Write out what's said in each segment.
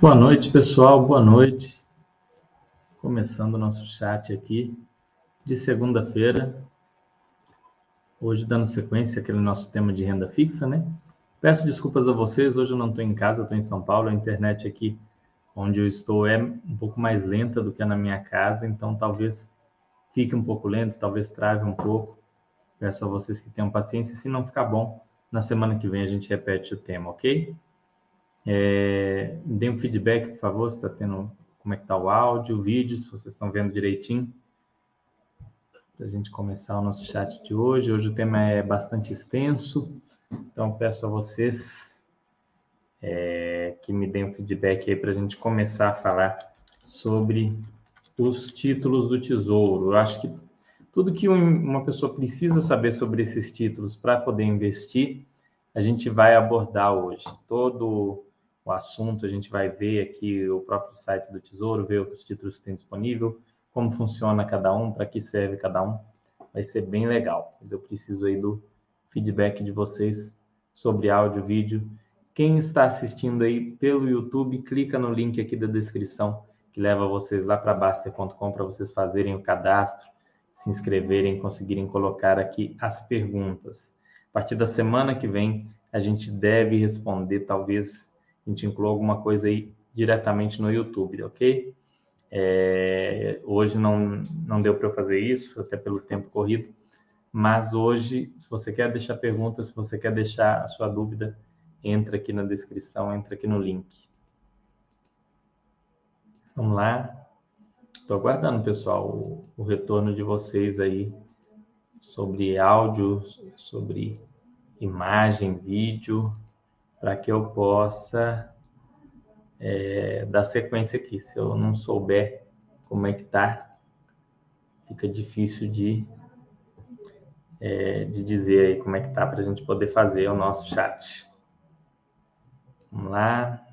Boa noite, pessoal. Boa noite. Começando o nosso chat aqui de segunda-feira. Hoje, dando sequência àquele nosso tema de renda fixa, né? Peço desculpas a vocês. Hoje eu não estou em casa, estou em São Paulo. A internet aqui onde eu estou é um pouco mais lenta do que na minha casa, então talvez fique um pouco lento, talvez trave um pouco. Peço a vocês que tenham paciência. Se não ficar bom, na semana que vem a gente repete o tema, ok? É, dê um feedback, por favor, se está tendo como é que está o áudio, o vídeo, se vocês estão vendo direitinho. Para a gente começar o nosso chat de hoje. Hoje o tema é bastante extenso, então peço a vocês é, que me deem um feedback aí para a gente começar a falar sobre os títulos do Tesouro. Eu acho que tudo que uma pessoa precisa saber sobre esses títulos para poder investir, a gente vai abordar hoje. Todo o assunto, a gente vai ver aqui o próprio site do Tesouro, ver os títulos que tem disponível, como funciona cada um, para que serve cada um. Vai ser bem legal. Mas eu preciso aí do feedback de vocês sobre áudio, vídeo. Quem está assistindo aí pelo YouTube, clica no link aqui da descrição que leva vocês lá para Baster.com para vocês fazerem o cadastro, se inscreverem, conseguirem colocar aqui as perguntas. A partir da semana que vem, a gente deve responder talvez a gente inclui alguma coisa aí diretamente no YouTube, ok? É, hoje não, não deu para eu fazer isso, até pelo tempo corrido, mas hoje, se você quer deixar pergunta, se você quer deixar a sua dúvida, entra aqui na descrição, entra aqui no link. Vamos lá. Estou aguardando, pessoal, o, o retorno de vocês aí sobre áudio, sobre imagem, vídeo para que eu possa é, dar sequência aqui. Se eu não souber como é que tá, fica difícil de, é, de dizer aí como é que tá para a gente poder fazer o nosso chat. Vamos lá.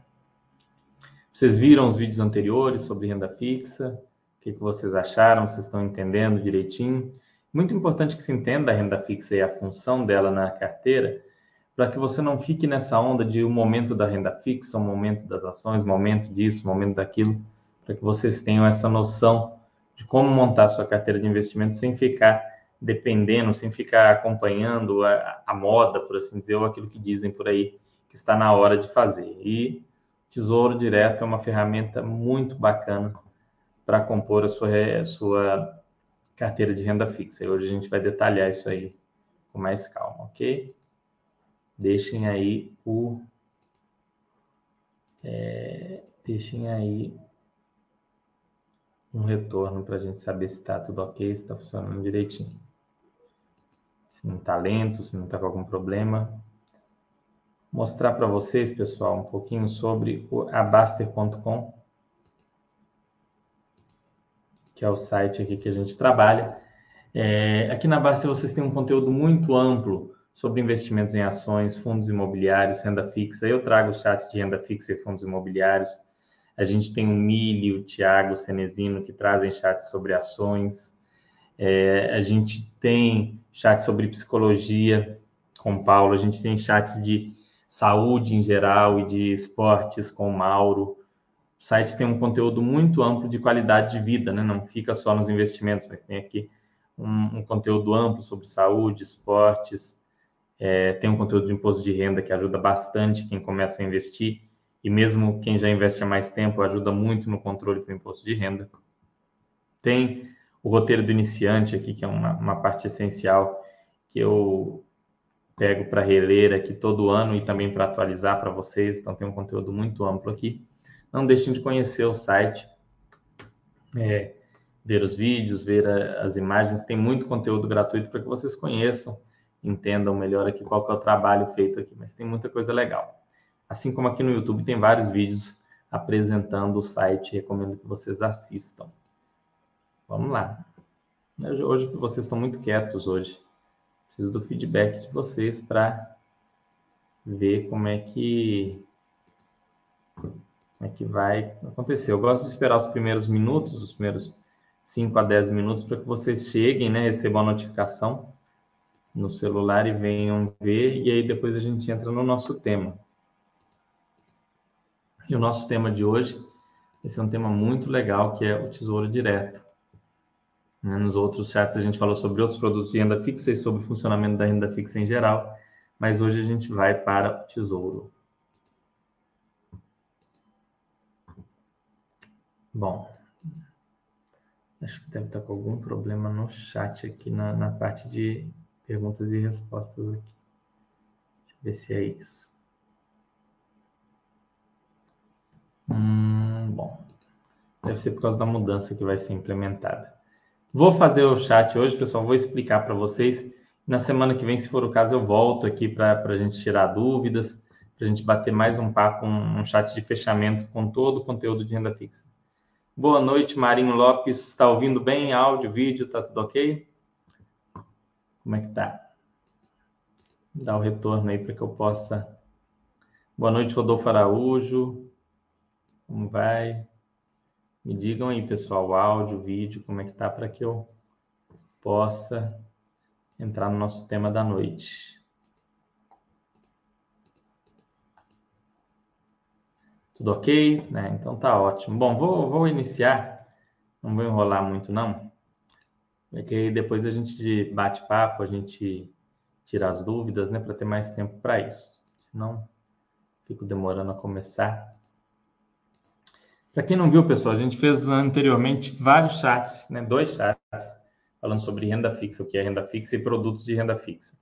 Vocês viram os vídeos anteriores sobre renda fixa? O que, que vocês acharam? Vocês estão entendendo direitinho? Muito importante que se entenda a renda fixa e a função dela na carteira, para que você não fique nessa onda de um momento da renda fixa, um momento das ações, um momento disso, um momento daquilo, para que vocês tenham essa noção de como montar sua carteira de investimento sem ficar dependendo, sem ficar acompanhando a, a moda, por assim dizer, ou aquilo que dizem por aí que está na hora de fazer. E Tesouro Direto é uma ferramenta muito bacana para compor a sua, a sua carteira de renda fixa. E hoje a gente vai detalhar isso aí com mais calma, ok? Deixem aí o é, deixem aí um retorno para a gente saber se está tudo ok, se está funcionando direitinho. Se não está lento, se não está com algum problema. Mostrar para vocês, pessoal, um pouquinho sobre o abaster.com, que é o site aqui que a gente trabalha. É, aqui na Baster vocês têm um conteúdo muito amplo sobre investimentos em ações, fundos imobiliários, renda fixa. Eu trago chats de renda fixa e fundos imobiliários. A gente tem o Mili, o Tiago, o Cenezino, que trazem chats sobre ações. É, a gente tem chats sobre psicologia com o Paulo. A gente tem chats de saúde em geral e de esportes com o Mauro. O site tem um conteúdo muito amplo de qualidade de vida, né? Não fica só nos investimentos, mas tem aqui um, um conteúdo amplo sobre saúde, esportes, é, tem um conteúdo de imposto de renda que ajuda bastante quem começa a investir, e mesmo quem já investe há mais tempo, ajuda muito no controle do imposto de renda. Tem o roteiro do iniciante aqui, que é uma, uma parte essencial, que eu pego para reler aqui todo ano e também para atualizar para vocês. Então, tem um conteúdo muito amplo aqui. Não deixem de conhecer o site, é, ver os vídeos, ver a, as imagens. Tem muito conteúdo gratuito para que vocês conheçam entendam melhor aqui qual que é o trabalho feito aqui, mas tem muita coisa legal. Assim como aqui no YouTube tem vários vídeos apresentando o site, recomendo que vocês assistam. Vamos lá. Hoje vocês estão muito quietos hoje. Preciso do feedback de vocês para ver como é que como é que vai acontecer. Eu gosto de esperar os primeiros minutos, os primeiros 5 a 10 minutos para que vocês cheguem, né, recebam a notificação no celular e venham ver, e aí depois a gente entra no nosso tema. E o nosso tema de hoje, esse é um tema muito legal, que é o Tesouro Direto. Né, nos outros chats a gente falou sobre outros produtos de renda fixa e sobre o funcionamento da renda fixa em geral, mas hoje a gente vai para o Tesouro. Bom, acho que deve estar com algum problema no chat aqui, na, na parte de perguntas e respostas aqui. Deixa eu ver se é isso. Hum, bom, deve ser por causa da mudança que vai ser implementada. Vou fazer o chat hoje, pessoal, vou explicar para vocês. Na semana que vem, se for o caso, eu volto aqui para a gente tirar dúvidas, para a gente bater mais um papo, um, um chat de fechamento com todo o conteúdo de renda fixa. Boa noite, Marinho Lopes. Está ouvindo bem? Áudio, vídeo, tá tudo ok? Como é que tá? Dá o retorno aí para que eu possa. Boa noite, Rodolfo Araújo. Como vai? Me digam aí, pessoal, áudio, vídeo, como é que tá para que eu possa entrar no nosso tema da noite. Tudo ok? Né? Então tá ótimo. Bom, vou, vou iniciar. Não vou enrolar muito, não. Porque depois a gente bate papo, a gente tira as dúvidas, né? Para ter mais tempo para isso. Senão, fico demorando a começar. Para quem não viu, pessoal, a gente fez anteriormente vários chats, né? Dois chats falando sobre renda fixa, o que é renda fixa e produtos de renda fixa.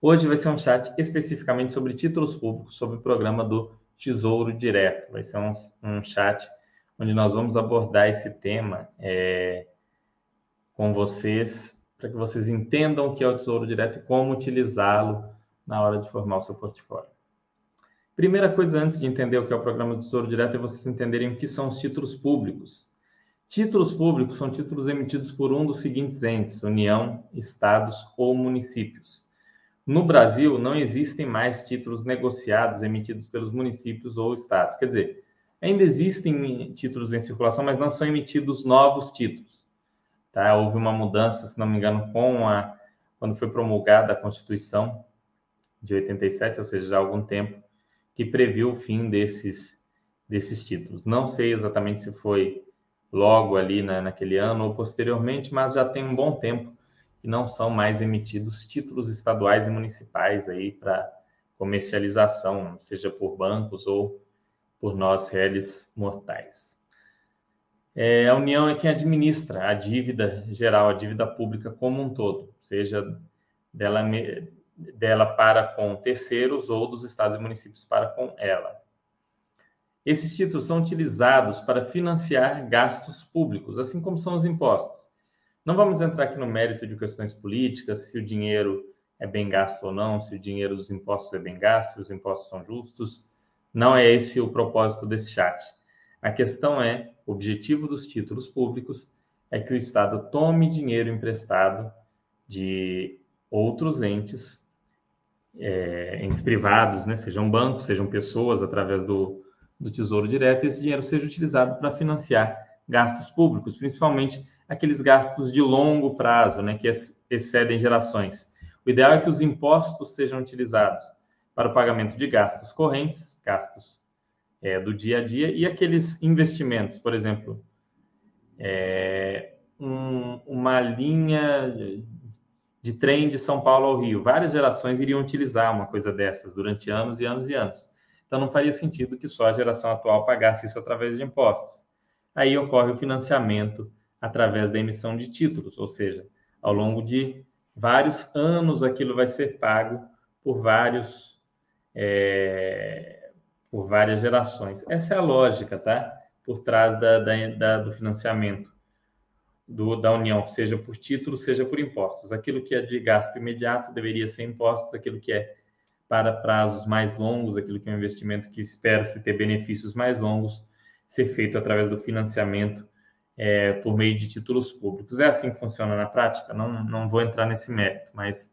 Hoje vai ser um chat especificamente sobre títulos públicos, sobre o programa do Tesouro Direto. Vai ser um, um chat onde nós vamos abordar esse tema é, com vocês, para que vocês entendam o que é o Tesouro Direto e como utilizá-lo na hora de formar o seu portfólio. Primeira coisa, antes de entender o que é o programa do Tesouro Direto, é vocês entenderem o que são os títulos públicos. Títulos públicos são títulos emitidos por um dos seguintes entes: União, Estados ou municípios. No Brasil, não existem mais títulos negociados emitidos pelos municípios ou estados. Quer dizer, ainda existem títulos em circulação, mas não são emitidos novos títulos. Tá? Houve uma mudança, se não me engano, com a quando foi promulgada a Constituição de 87, ou seja, já há algum tempo, que previu o fim desses desses títulos. Não sei exatamente se foi logo ali né, naquele ano ou posteriormente, mas já tem um bom tempo que não são mais emitidos títulos estaduais e municipais aí para comercialização, seja por bancos ou por nós réis mortais. É, a União é quem administra a dívida geral, a dívida pública como um todo, seja dela, dela para com terceiros ou dos estados e municípios para com ela. Esses títulos são utilizados para financiar gastos públicos, assim como são os impostos. Não vamos entrar aqui no mérito de questões políticas, se o dinheiro é bem gasto ou não, se o dinheiro dos impostos é bem gasto, se os impostos são justos. Não é esse o propósito desse chat. A questão é: o objetivo dos títulos públicos é que o Estado tome dinheiro emprestado de outros entes, é, entes privados, né? sejam bancos, sejam pessoas, através do, do Tesouro Direto, e esse dinheiro seja utilizado para financiar gastos públicos, principalmente aqueles gastos de longo prazo, né, que excedem gerações. O ideal é que os impostos sejam utilizados para o pagamento de gastos correntes, gastos é, do dia a dia, e aqueles investimentos, por exemplo, é, um, uma linha de trem de São Paulo ao Rio. Várias gerações iriam utilizar uma coisa dessas durante anos e anos e anos. Então, não faria sentido que só a geração atual pagasse isso através de impostos. Aí ocorre o financiamento através da emissão de títulos, ou seja, ao longo de vários anos aquilo vai ser pago por vários é, por várias gerações. Essa é a lógica, tá? Por trás da, da, da, do financiamento do, da União, seja por títulos, seja por impostos. Aquilo que é de gasto imediato deveria ser impostos, aquilo que é para prazos mais longos, aquilo que é um investimento que espera-se ter benefícios mais longos, ser feito através do financiamento é, por meio de títulos públicos. É assim que funciona na prática? Não, não vou entrar nesse mérito, mas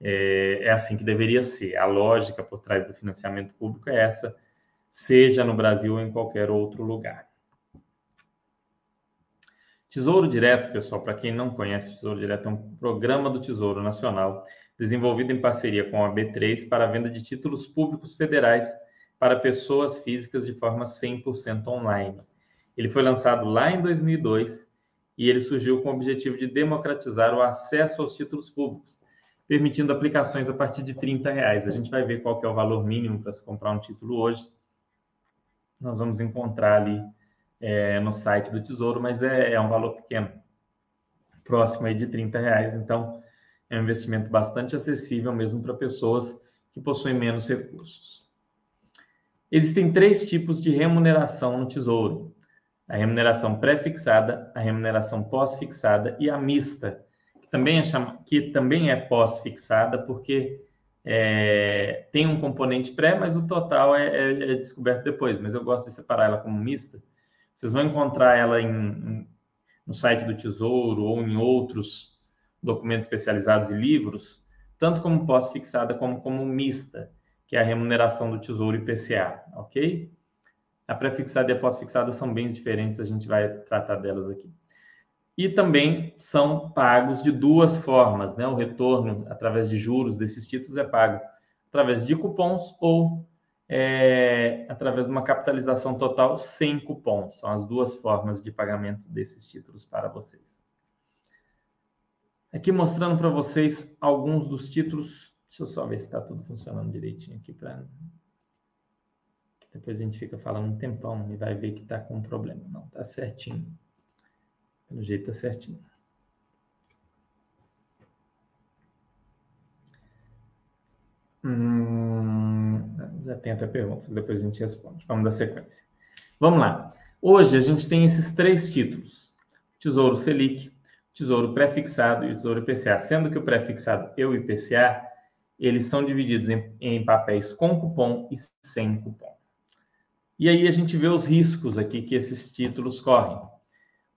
é, é assim que deveria ser. A lógica por trás do financiamento público é essa, seja no Brasil ou em qualquer outro lugar. Tesouro Direto, pessoal, para quem não conhece, Tesouro Direto é um programa do Tesouro Nacional desenvolvido em parceria com a B3 para a venda de títulos públicos federais para pessoas físicas de forma 100% online. Ele foi lançado lá em 2002 e ele surgiu com o objetivo de democratizar o acesso aos títulos públicos, permitindo aplicações a partir de 30 reais. A gente vai ver qual é o valor mínimo para se comprar um título hoje. Nós vamos encontrar ali é, no site do Tesouro, mas é, é, um valor pequeno, próximo aí de 30 reais. Então, é um investimento bastante acessível mesmo para pessoas que possuem menos recursos. Existem três tipos de remuneração no Tesouro: a remuneração pré-fixada, a remuneração pós-fixada e a mista, também é, chama... que também é pós-fixada, porque é... tem um componente pré, mas o total é, é, é, descoberto depois. Mas eu gosto de separar ela como mista. Vocês vão encontrar ela em... em... no site do Tesouro ou em outros documentos especializados e livros, tanto como pós-fixada como como mista que é a remuneração do Tesouro IPCA, ok? A pré-fixada e a pós-fixada são bem diferentes, a gente vai tratar delas aqui. E também são pagos de duas formas, né? O retorno através de juros desses títulos é pago através de cupons ou é, através de uma capitalização total sem cupons. São as duas formas de pagamento desses títulos para vocês. Aqui mostrando para vocês alguns dos títulos Deixa eu só ver se está tudo funcionando direitinho aqui para. Depois a gente fica falando um tempão e vai ver que está com um problema. Não, está certinho. Pelo jeito está certinho. Hum, já tem até perguntas, depois a gente responde. Vamos dar sequência. Vamos lá. Hoje a gente tem esses três títulos: Tesouro Selic, Tesouro Prefixado e Tesouro IPCA. Sendo que o prefixado e o IPCA eles são divididos em, em papéis com cupom e sem cupom. E aí a gente vê os riscos aqui que esses títulos correm.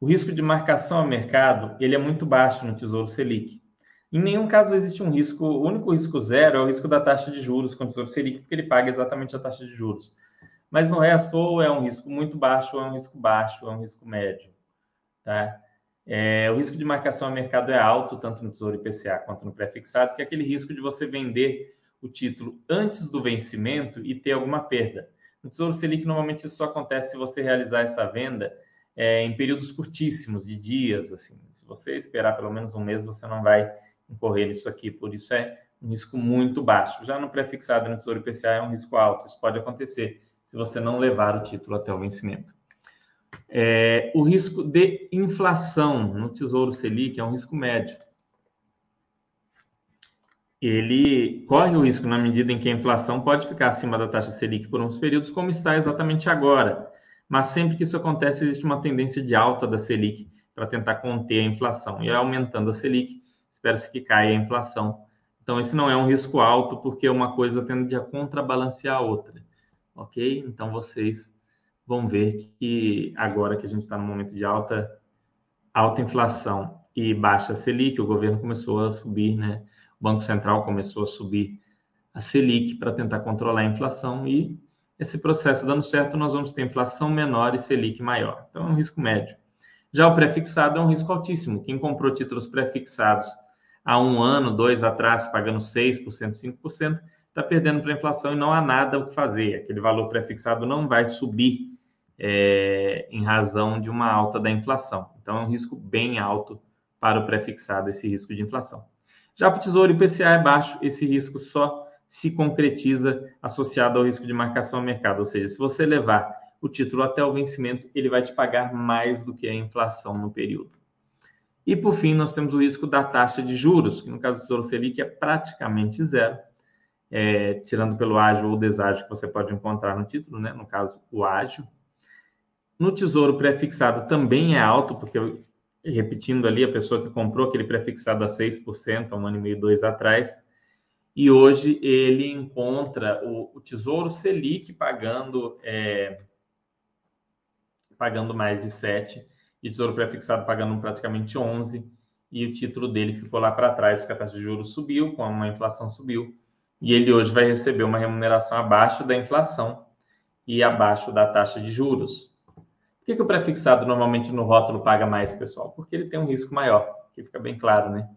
O risco de marcação a mercado ele é muito baixo no Tesouro Selic. Em nenhum caso existe um risco, o único risco zero é o risco da taxa de juros com o Tesouro Selic, porque ele paga exatamente a taxa de juros. Mas no resto, ou é um risco muito baixo, ou é um risco baixo, ou é um risco médio. Tá? É, o risco de marcação a mercado é alto, tanto no Tesouro IPCA quanto no pré-fixado, que é aquele risco de você vender o título antes do vencimento e ter alguma perda. No Tesouro Selic, normalmente isso só acontece se você realizar essa venda é, em períodos curtíssimos, de dias. Assim. Se você esperar pelo menos um mês, você não vai incorrer nisso aqui. Por isso é um risco muito baixo. Já no pré-fixado no Tesouro IPCA é um risco alto. Isso pode acontecer se você não levar o título até o vencimento. É, o risco de inflação no Tesouro Selic é um risco médio. Ele corre o risco na medida em que a inflação pode ficar acima da taxa Selic por uns períodos, como está exatamente agora. Mas sempre que isso acontece, existe uma tendência de alta da Selic para tentar conter a inflação. E aumentando a Selic, espera-se que caia a inflação. Então, esse não é um risco alto, porque uma coisa tende a contrabalancear a outra. Ok? Então, vocês vão ver que agora que a gente está no momento de alta, alta inflação e baixa Selic, o governo começou a subir, né? O Banco Central começou a subir a Selic para tentar controlar a inflação e esse processo dando certo, nós vamos ter inflação menor e Selic maior. Então, é um risco médio. Já o prefixado é um risco altíssimo. Quem comprou títulos prefixados há um ano, dois atrás, pagando 6%, 5%, está perdendo para a inflação e não há nada o que fazer. Aquele valor prefixado não vai subir é, em razão de uma alta da inflação. Então, é um risco bem alto para o prefixado, esse risco de inflação. Já para o Tesouro IPCA é baixo, esse risco só se concretiza associado ao risco de marcação ao mercado, ou seja, se você levar o título até o vencimento, ele vai te pagar mais do que a inflação no período. E por fim, nós temos o risco da taxa de juros, que no caso do Tesouro Selic é praticamente zero, é, tirando pelo ágio ou deságio que você pode encontrar no título, né? no caso o ágio, no tesouro prefixado também é alto, porque, repetindo ali, a pessoa que comprou aquele prefixado a 6%, há um ano e meio, dois atrás, e hoje ele encontra o, o Tesouro Selic pagando, é, pagando mais de 7%, e Tesouro Prefixado pagando praticamente 11%, e o título dele ficou lá para trás, porque a taxa de juros subiu, como a inflação subiu, e ele hoje vai receber uma remuneração abaixo da inflação e abaixo da taxa de juros que, que o prefixado normalmente no rótulo paga mais, pessoal? Porque ele tem um risco maior, que fica bem claro, né?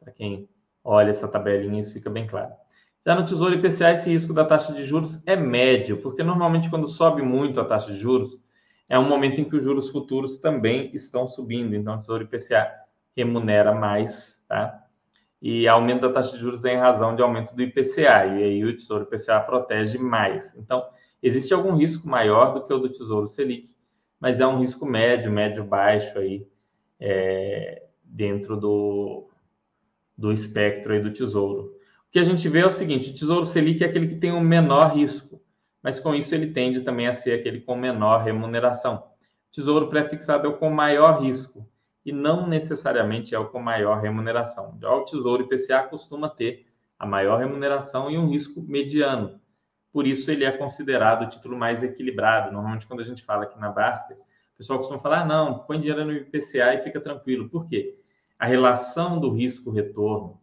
Para quem olha essa tabelinha, isso fica bem claro. Já no Tesouro IPCA, esse risco da taxa de juros é médio, porque normalmente quando sobe muito a taxa de juros, é um momento em que os juros futuros também estão subindo. Então, o Tesouro IPCA remunera mais, tá? E aumento da taxa de juros é em razão de aumento do IPCA, e aí o Tesouro IPCA protege mais. Então, existe algum risco maior do que o do Tesouro Selic, mas é um risco médio, médio-baixo aí, é, dentro do, do espectro aí do Tesouro. O que a gente vê é o seguinte, o Tesouro Selic é aquele que tem o menor risco, mas com isso ele tende também a ser aquele com menor remuneração. Tesouro pré-fixado é o com maior risco, e não necessariamente é o com maior remuneração. Já o Tesouro IPCA costuma ter a maior remuneração e um risco mediano. Por isso, ele é considerado o título mais equilibrado. Normalmente, quando a gente fala aqui na Baster, o pessoal costuma falar: ah, não, põe dinheiro no IPCA e fica tranquilo. Por quê? A relação do risco-retorno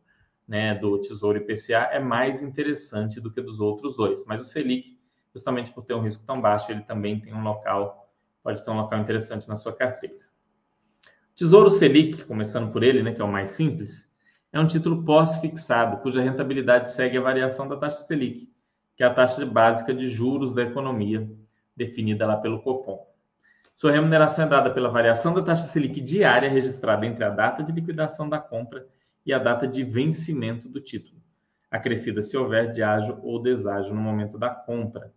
né, do Tesouro IPCA é mais interessante do que dos outros dois. Mas o Selic, justamente por ter um risco tão baixo, ele também tem um local, pode ter um local interessante na sua carteira. Tesouro Selic, começando por ele, né, que é o mais simples, é um título pós-fixado, cuja rentabilidade segue a variação da taxa Selic, que é a taxa básica de juros da economia, definida lá pelo Copom. Sua remuneração é dada pela variação da taxa Selic diária registrada entre a data de liquidação da compra e a data de vencimento do título, acrescida se houver de ágio ou deságio no momento da compra.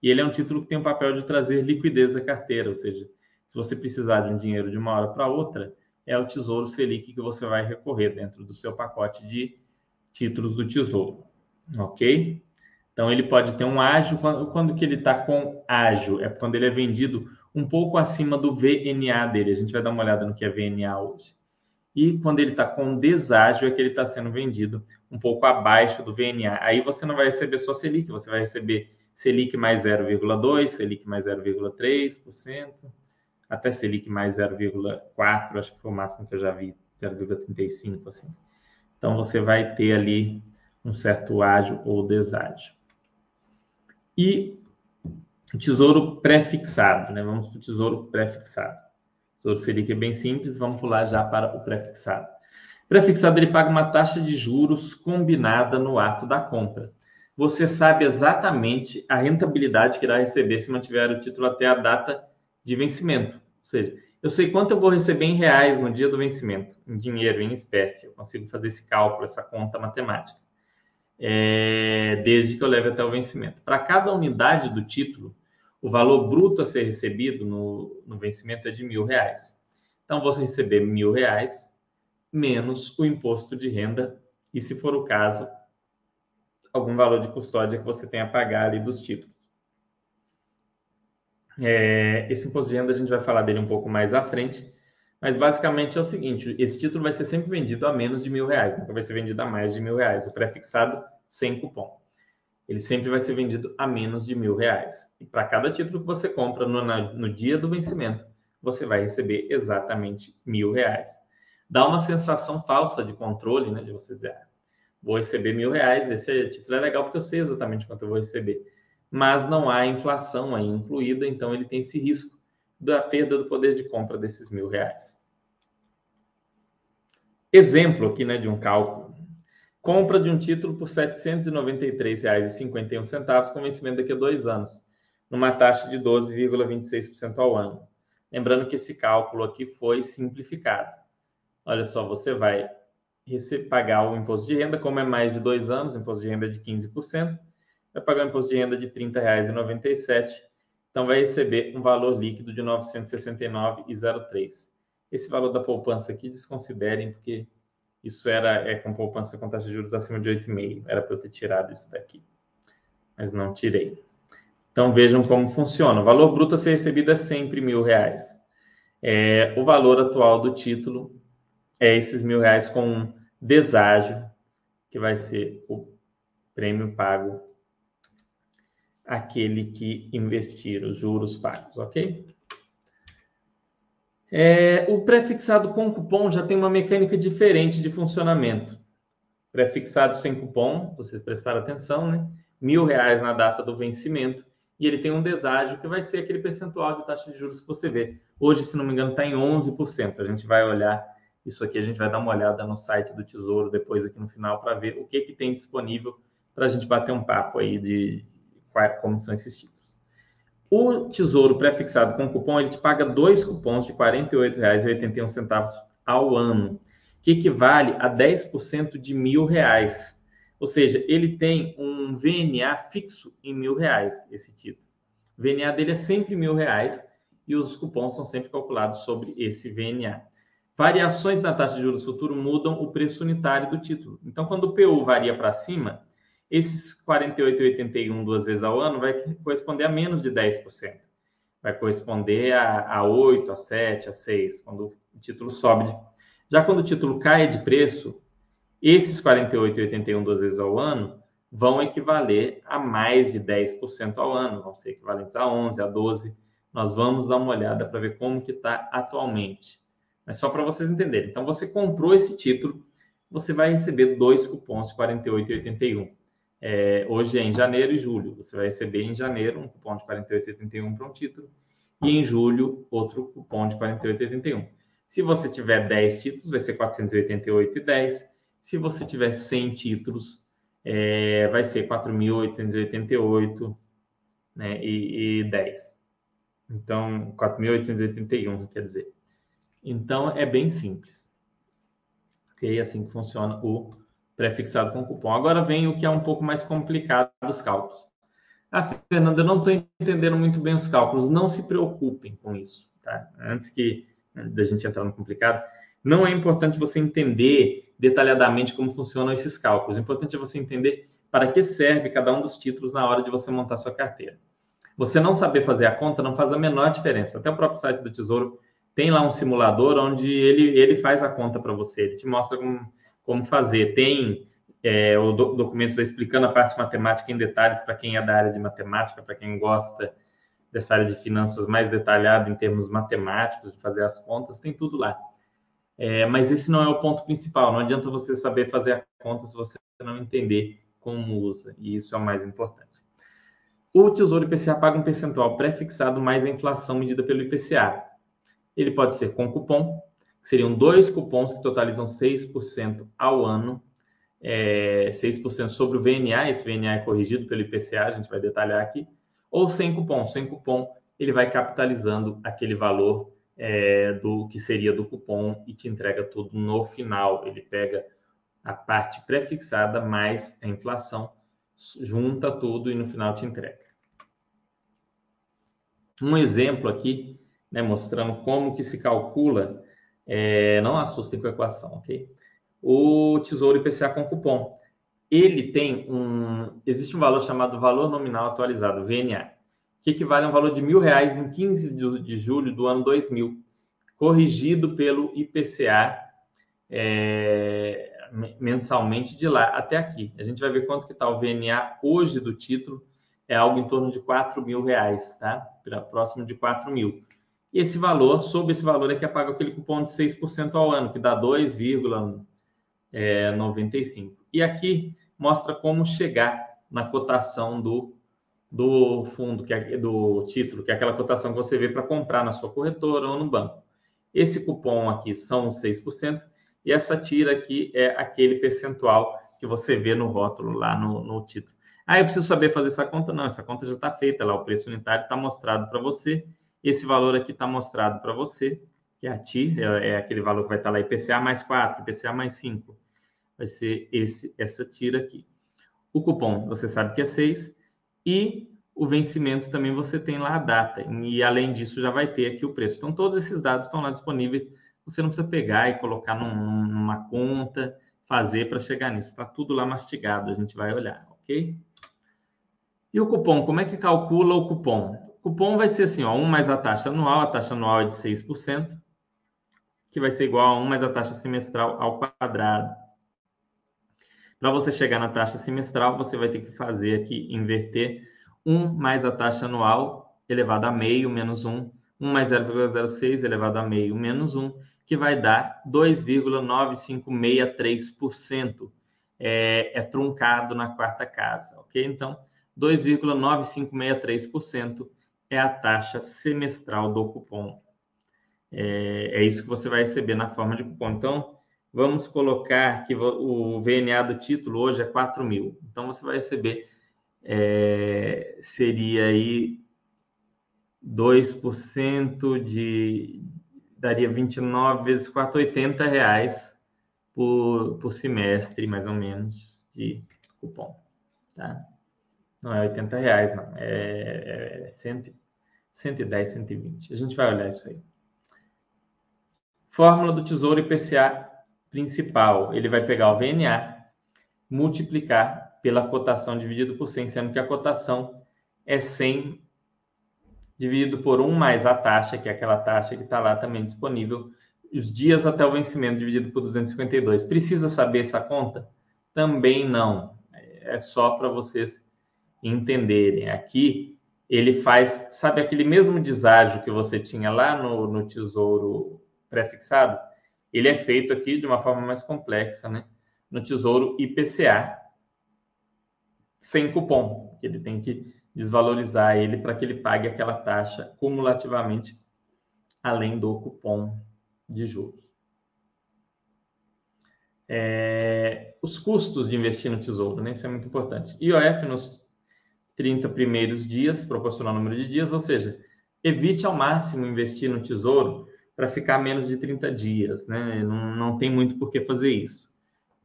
E ele é um título que tem o papel de trazer liquidez à carteira, ou seja, se você precisar de um dinheiro de uma hora para outra, é o Tesouro Selic que você vai recorrer dentro do seu pacote de títulos do Tesouro, ok? Então ele pode ter um ágio, quando, quando que ele está com ágio? É quando ele é vendido um pouco acima do VNA dele. A gente vai dar uma olhada no que é VNA hoje. E quando ele está com deságio, é que ele está sendo vendido um pouco abaixo do VNA. Aí você não vai receber só Selic, você vai receber Selic mais 0,2, Selic mais 0,3%, até Selic mais 0,4, acho que foi o máximo que eu já vi, 0,35, assim. Então, você vai ter ali um certo ágio ou deságio. E o tesouro pré-fixado, né? Vamos para o tesouro pré-fixado. Tesouro Selic é bem simples, vamos pular já para o pré-fixado. Pré-fixado, ele paga uma taxa de juros combinada no ato da compra. Você sabe exatamente a rentabilidade que irá receber se mantiver o título até a data de vencimento. Ou seja, eu sei quanto eu vou receber em reais no dia do vencimento, em dinheiro, em espécie. Eu consigo fazer esse cálculo, essa conta matemática, é, desde que eu leve até o vencimento. Para cada unidade do título, o valor bruto a ser recebido no, no vencimento é de mil reais. Então, você receber mil reais menos o imposto de renda e, se for o caso, algum valor de custódia que você tenha a pagar ali dos títulos. É, esse imposto de renda a gente vai falar dele um pouco mais à frente, mas basicamente é o seguinte: esse título vai ser sempre vendido a menos de mil reais, nunca vai ser vendido a mais de mil reais. O pré-fixado sem cupom. Ele sempre vai ser vendido a menos de mil reais. E para cada título que você compra no, no dia do vencimento, você vai receber exatamente mil reais. Dá uma sensação falsa de controle, né? De você dizer, ah, vou receber mil reais, esse título é legal porque eu sei exatamente quanto eu vou receber mas não há inflação aí incluída, então ele tem esse risco da perda do poder de compra desses mil reais. Exemplo aqui né, de um cálculo. Compra de um título por R$ 793,51 com vencimento daqui a dois anos, numa taxa de 12,26% ao ano. Lembrando que esse cálculo aqui foi simplificado. Olha só, você vai pagar o imposto de renda, como é mais de dois anos, o imposto de renda é de 15%, vai pagar um imposto de renda de R$ 30,97, então vai receber um valor líquido de R$ 969,03. Esse valor da poupança aqui desconsiderem, porque isso era é, com poupança com taxa de juros acima de 8,5. Era para eu ter tirado isso daqui, mas não tirei. Então vejam como funciona. O valor bruto a ser recebido é sempre mil reais. É, o valor atual do título é esses mil reais com um deságio, que vai ser o prêmio pago aquele que investir os juros pagos, ok? É, o prefixado com cupom já tem uma mecânica diferente de funcionamento. Prefixado sem cupom, vocês prestaram atenção, né? Mil reais na data do vencimento e ele tem um deságio que vai ser aquele percentual de taxa de juros que você vê. Hoje, se não me engano, está em 11%. A gente vai olhar isso aqui, a gente vai dar uma olhada no site do Tesouro depois aqui no final para ver o que, que tem disponível para a gente bater um papo aí de como são esses títulos. O Tesouro pré-fixado com cupom, ele te paga dois cupons de R$ 48,81 ao ano, que equivale a 10% de mil reais. Ou seja, ele tem um VNA fixo em mil reais, esse título. O VNA dele é sempre mil reais e os cupons são sempre calculados sobre esse VNA. Variações na taxa de juros futuro mudam o preço unitário do título. Então, quando o PU varia para cima, esses 48,81 duas vezes ao ano vai corresponder a menos de 10%. Vai corresponder a, a 8, a 7, a 6, quando o título sobe. Já quando o título cai de preço, esses 48,81 duas vezes ao ano vão equivaler a mais de 10% ao ano, vão ser equivalentes a 11, a 12. Nós vamos dar uma olhada para ver como que está atualmente. Mas só para vocês entenderem. Então, você comprou esse título, você vai receber dois cupons de 48,81 é, hoje é em janeiro e julho. Você vai receber em janeiro um cupom de 48,81 para um título e em julho outro cupom de 48,81. Se você tiver 10 títulos, vai ser 488,10. Se você tiver 100 títulos, é, vai ser 4.888 né, e, e 10. Então, 4.881, quer dizer. Então, é bem simples. Ok? Assim que funciona o pré-fixado com cupom. Agora vem o que é um pouco mais complicado dos cálculos. Ah, Fernanda, eu não estou entendendo muito bem os cálculos. Não se preocupem com isso, tá? Antes que né, da gente entrar no complicado, não é importante você entender detalhadamente como funcionam esses cálculos. O importante é você entender para que serve cada um dos títulos na hora de você montar sua carteira. Você não saber fazer a conta não faz a menor diferença. Até o próprio site do Tesouro tem lá um simulador onde ele, ele faz a conta para você. Ele te mostra como como fazer. Tem é, o do, documento explicando a parte matemática em detalhes para quem é da área de matemática, para quem gosta dessa área de finanças mais detalhada em termos matemáticos, de fazer as contas, tem tudo lá. É, mas esse não é o ponto principal. Não adianta você saber fazer a conta se você não entender como usa, e isso é o mais importante. O Tesouro IPCA paga um percentual pré-fixado mais a inflação medida pelo IPCA. Ele pode ser com cupom, seriam dois cupons que totalizam 6% ao ano, é, 6% sobre o VNA, esse VNA é corrigido pelo IPCA, a gente vai detalhar aqui, ou sem cupom. Sem cupom, ele vai capitalizando aquele valor é, do que seria do cupom e te entrega tudo no final. Ele pega a parte pré-fixada mais a inflação, junta tudo e no final te entrega. Um exemplo aqui, né, mostrando como que se calcula é, não assustem com a equação, ok? O Tesouro IPCA com cupom. Ele tem um. Existe um valor chamado valor nominal atualizado, VNA, que equivale a um valor de mil reais em 15 de, julho do ano 2000, corrigido pelo IPCA é, mensalmente de lá até aqui. A gente vai ver quanto que está o VNA hoje do título, é algo em torno de 4 mil reais, tá? Próximo de 4 mil. E esse valor, sobre esse valor, é que é pago aquele cupom de 6% ao ano, que dá 2,95. É, e aqui mostra como chegar na cotação do, do fundo, que é, do título, que é aquela cotação que você vê para comprar na sua corretora ou no banco. Esse cupom aqui são 6%, e essa tira aqui é aquele percentual que você vê no rótulo lá no, no título. Ah, eu preciso saber fazer essa conta? Não, essa conta já está feita lá, o preço unitário está mostrado para você esse valor aqui está mostrado para você, que é a TIR, é, é, aquele valor que vai estar tá lá IPCA mais 4, IPCA mais 5. Vai ser esse, essa tira aqui. O cupom, você sabe que é 6. E o vencimento também você tem lá a data. E além disso, já vai ter aqui o preço. Então, todos esses dados estão lá disponíveis. Você não precisa pegar e colocar num, numa conta, fazer para chegar nisso. Está tudo lá mastigado, a gente vai olhar, ok? E o cupom, como é que calcula o cupom? Cupom vai ser assim, ó, 1 mais a taxa anual, a taxa anual é de 6%, que vai ser igual a 1 mais a taxa semestral ao quadrado. Para você chegar na taxa semestral, você vai ter que fazer aqui, inverter 1 mais a taxa anual elevado a meio menos 1, 1 mais 0,06 elevado a meio menos 1, que vai dar 2,9563%. É, é truncado na quarta casa, ok? Então, 2,9563% é a taxa semestral do cupom. É, é, isso que você vai receber na forma de cupom. Então, Vamos colocar que o VNA do título hoje é 4 mil. Então, você vai receber, é, seria aí 2% de, daria 29 vezes 4, 80 reais por, por semestre, mais ou menos, de cupom, tá? Não é 80 reais, não, é, é 100, 110, 120. A gente vai olhar isso aí. Fórmula do Tesouro IPCA principal, ele vai pegar o VNA, multiplicar pela cotação dividido por 100, sendo que a cotação é 100 dividido por 1 mais a taxa, que é aquela taxa que está lá também disponível, os dias até o vencimento dividido por 252. Precisa saber essa conta? Também não. É só para vocês entenderem. Aqui ele faz, sabe aquele mesmo deságio que você tinha lá no, no Tesouro pré-fixado? ele é feito aqui de uma forma mais complexa, né? No Tesouro IPCA, sem cupom. Ele tem que desvalorizar ele para que ele pague aquela taxa cumulativamente, além do cupom de juros. É, os custos de investir no Tesouro, né? Isso é muito importante. IOF nos 30 primeiros dias, proporcional ao número de dias, ou seja, evite ao máximo investir no Tesouro para ficar menos de 30 dias, né? Não, não tem muito por que fazer isso.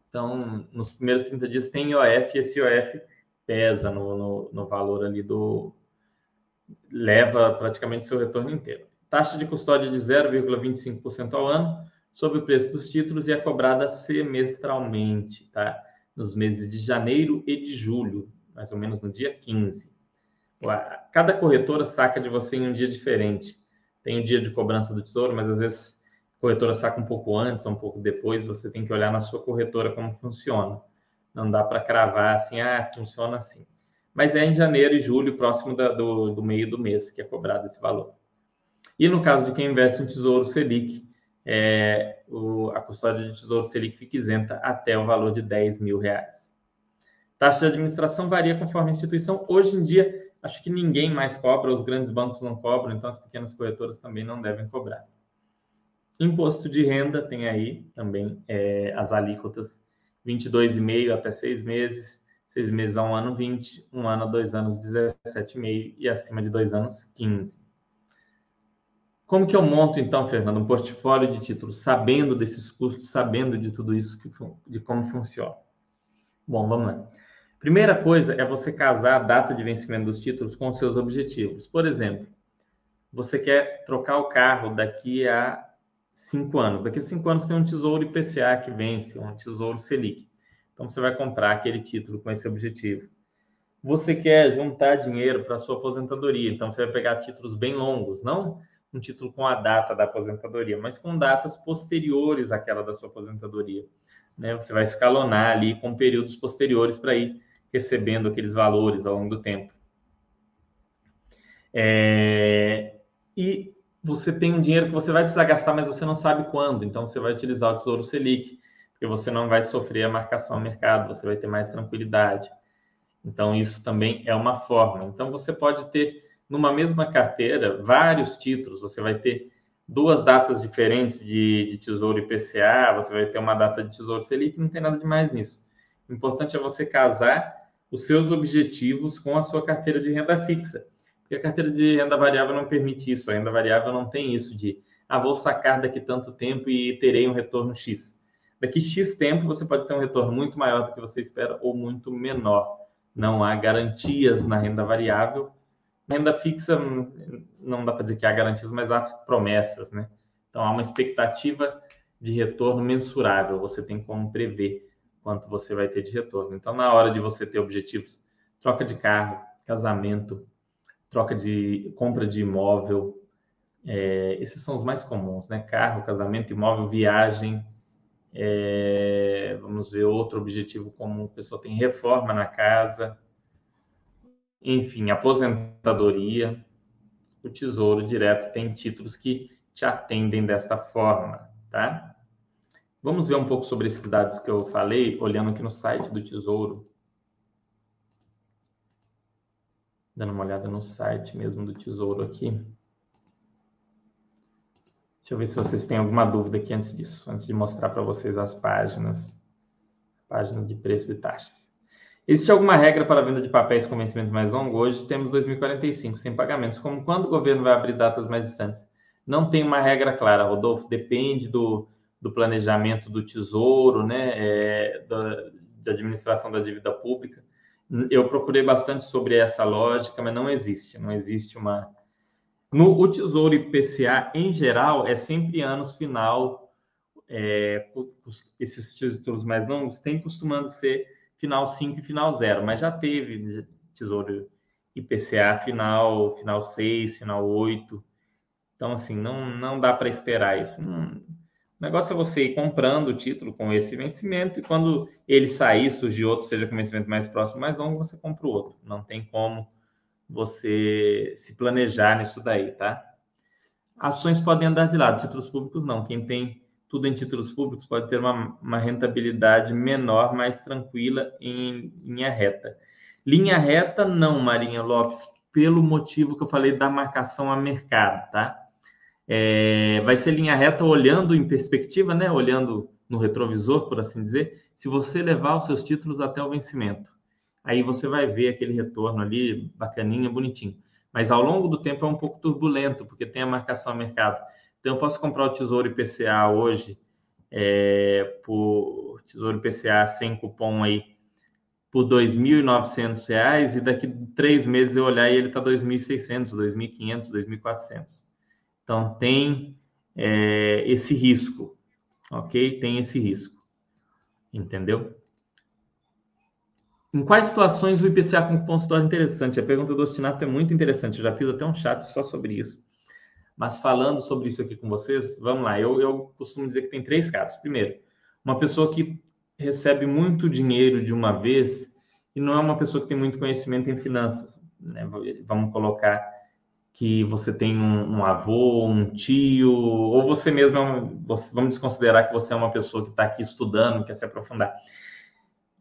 Então, nos primeiros 30 dias tem IOF, e esse IOF pesa no, no, no valor ali do. leva praticamente seu retorno inteiro. Taxa de custódia de 0,25% ao ano sobre o preço dos títulos e é cobrada semestralmente, tá? Nos meses de janeiro e de julho, mais ou menos no dia 15. Cada corretora saca de você em um dia diferente tem o dia de cobrança do tesouro, mas às vezes a corretora saca um pouco antes ou um pouco depois, você tem que olhar na sua corretora como funciona. Não dá para cravar assim, ah, funciona assim. Mas é em janeiro e julho, próximo da, do, do meio do mês, que é cobrado esse valor. E no caso de quem investe em Tesouro Selic, é, o, a custódia de Tesouro Selic fica isenta até o valor de 10 mil reais. Taxa de administração varia conforme a instituição. Hoje em dia, Acho que ninguém mais cobra, os grandes bancos não cobram, então as pequenas corretoras também não devem cobrar. Imposto de renda tem aí também é, as alíquotas 22,5 até 6 meses, 6 meses a um ano 20, um ano a dois anos 17,5 e acima de dois anos 15. Como que eu monto então, Fernando, um portfólio de títulos, sabendo desses custos, sabendo de tudo isso, que, de como funciona? Bom, vamos lá. Primeira coisa é você casar a data de vencimento dos títulos com os seus objetivos. Por exemplo, você quer trocar o carro daqui a cinco anos. Daqui a cinco anos tem um tesouro IPCA que vence, um tesouro Selic. Então você vai comprar aquele título com esse objetivo. Você quer juntar dinheiro para sua aposentadoria, então você vai pegar títulos bem longos, não um título com a data da aposentadoria, mas com datas posteriores àquela da sua aposentadoria. Né? Você vai escalonar ali com períodos posteriores para ir recebendo aqueles valores ao longo do tempo. É, e você tem um dinheiro que você vai precisar gastar, mas você não sabe quando. Então, você vai utilizar o Tesouro Selic, porque você não vai sofrer a marcação ao mercado, você vai ter mais tranquilidade. Então, isso também é uma forma. Então, você pode ter, numa mesma carteira, vários títulos. Você vai ter duas datas diferentes de, de Tesouro IPCA, você vai ter uma data de Tesouro Selic, não tem nada de mais nisso. O importante é você casar os seus objetivos com a sua carteira de renda fixa. Porque a carteira de renda variável não permite isso. A renda variável não tem isso de, ah, vou sacar daqui tanto tempo e terei um retorno X. Daqui X tempo você pode ter um retorno muito maior do que você espera ou muito menor. Não há garantias na renda variável. Renda fixa, não dá para dizer que há garantias, mas há promessas, né? Então há uma expectativa de retorno mensurável, você tem como prever quanto você vai ter de retorno. Então, na hora de você ter objetivos, troca de carro, casamento, troca de compra de imóvel, é, esses são os mais comuns, né? Carro, casamento, imóvel, viagem. É, vamos ver outro objetivo comum: a pessoa tem reforma na casa, enfim, aposentadoria. O Tesouro Direto tem títulos que te atendem desta forma, tá? Vamos ver um pouco sobre esses dados que eu falei, olhando aqui no site do Tesouro. Dando uma olhada no site mesmo do Tesouro aqui. Deixa eu ver se vocês têm alguma dúvida aqui antes disso, antes de mostrar para vocês as páginas, página de preços e taxas. Existe alguma regra para a venda de papéis com vencimento mais longo? Hoje temos 2045, sem pagamentos. Como quando o governo vai abrir datas mais distantes? Não tem uma regra clara, Rodolfo. Depende do, do planejamento do tesouro, né? É, da, de administração da dívida pública. Eu procurei bastante sobre essa lógica, mas não existe. Não existe uma. No o Tesouro IPCA, em geral, é sempre anos final. É, esses títulos mais longos têm costumando ser final 5 e final 0, mas já teve Tesouro IPCA final, final 6, final 8. Então, assim, não, não dá para esperar isso. Não, o negócio é você ir comprando o título com esse vencimento e quando ele sair, surgir outro, seja com vencimento mais próximo, mais longo, você compra o outro. Não tem como você se planejar nisso daí, tá? Ações podem andar de lado, títulos públicos não. Quem tem tudo em títulos públicos pode ter uma, uma rentabilidade menor, mais tranquila em linha reta. Linha reta, não, Marinha Lopes, pelo motivo que eu falei da marcação a mercado, tá? É, vai ser linha reta olhando em perspectiva, né? Olhando no retrovisor, por assim dizer. Se você levar os seus títulos até o vencimento, aí você vai ver aquele retorno ali bacaninha, bonitinho. Mas ao longo do tempo é um pouco turbulento, porque tem a marcação a mercado. Então eu posso comprar o Tesouro IPCA hoje é, por Tesouro IPCA sem cupom aí por R$ 2.900 e daqui três meses eu olhar e ele está R$ 2.600, R$ 2.500, R$ 2.400. Então, tem é, esse risco, ok? Tem esse risco, entendeu? Em quais situações o IPCA com cupom se torna interessante? A pergunta do Ostinato é muito interessante, eu já fiz até um chat só sobre isso. Mas falando sobre isso aqui com vocês, vamos lá. Eu, eu costumo dizer que tem três casos. Primeiro, uma pessoa que recebe muito dinheiro de uma vez e não é uma pessoa que tem muito conhecimento em finanças. Né? Vamos colocar que você tem um, um, avô, um tio, ou você mesmo é um, você, vamos desconsiderar que você é uma pessoa que está aqui estudando, quer se aprofundar.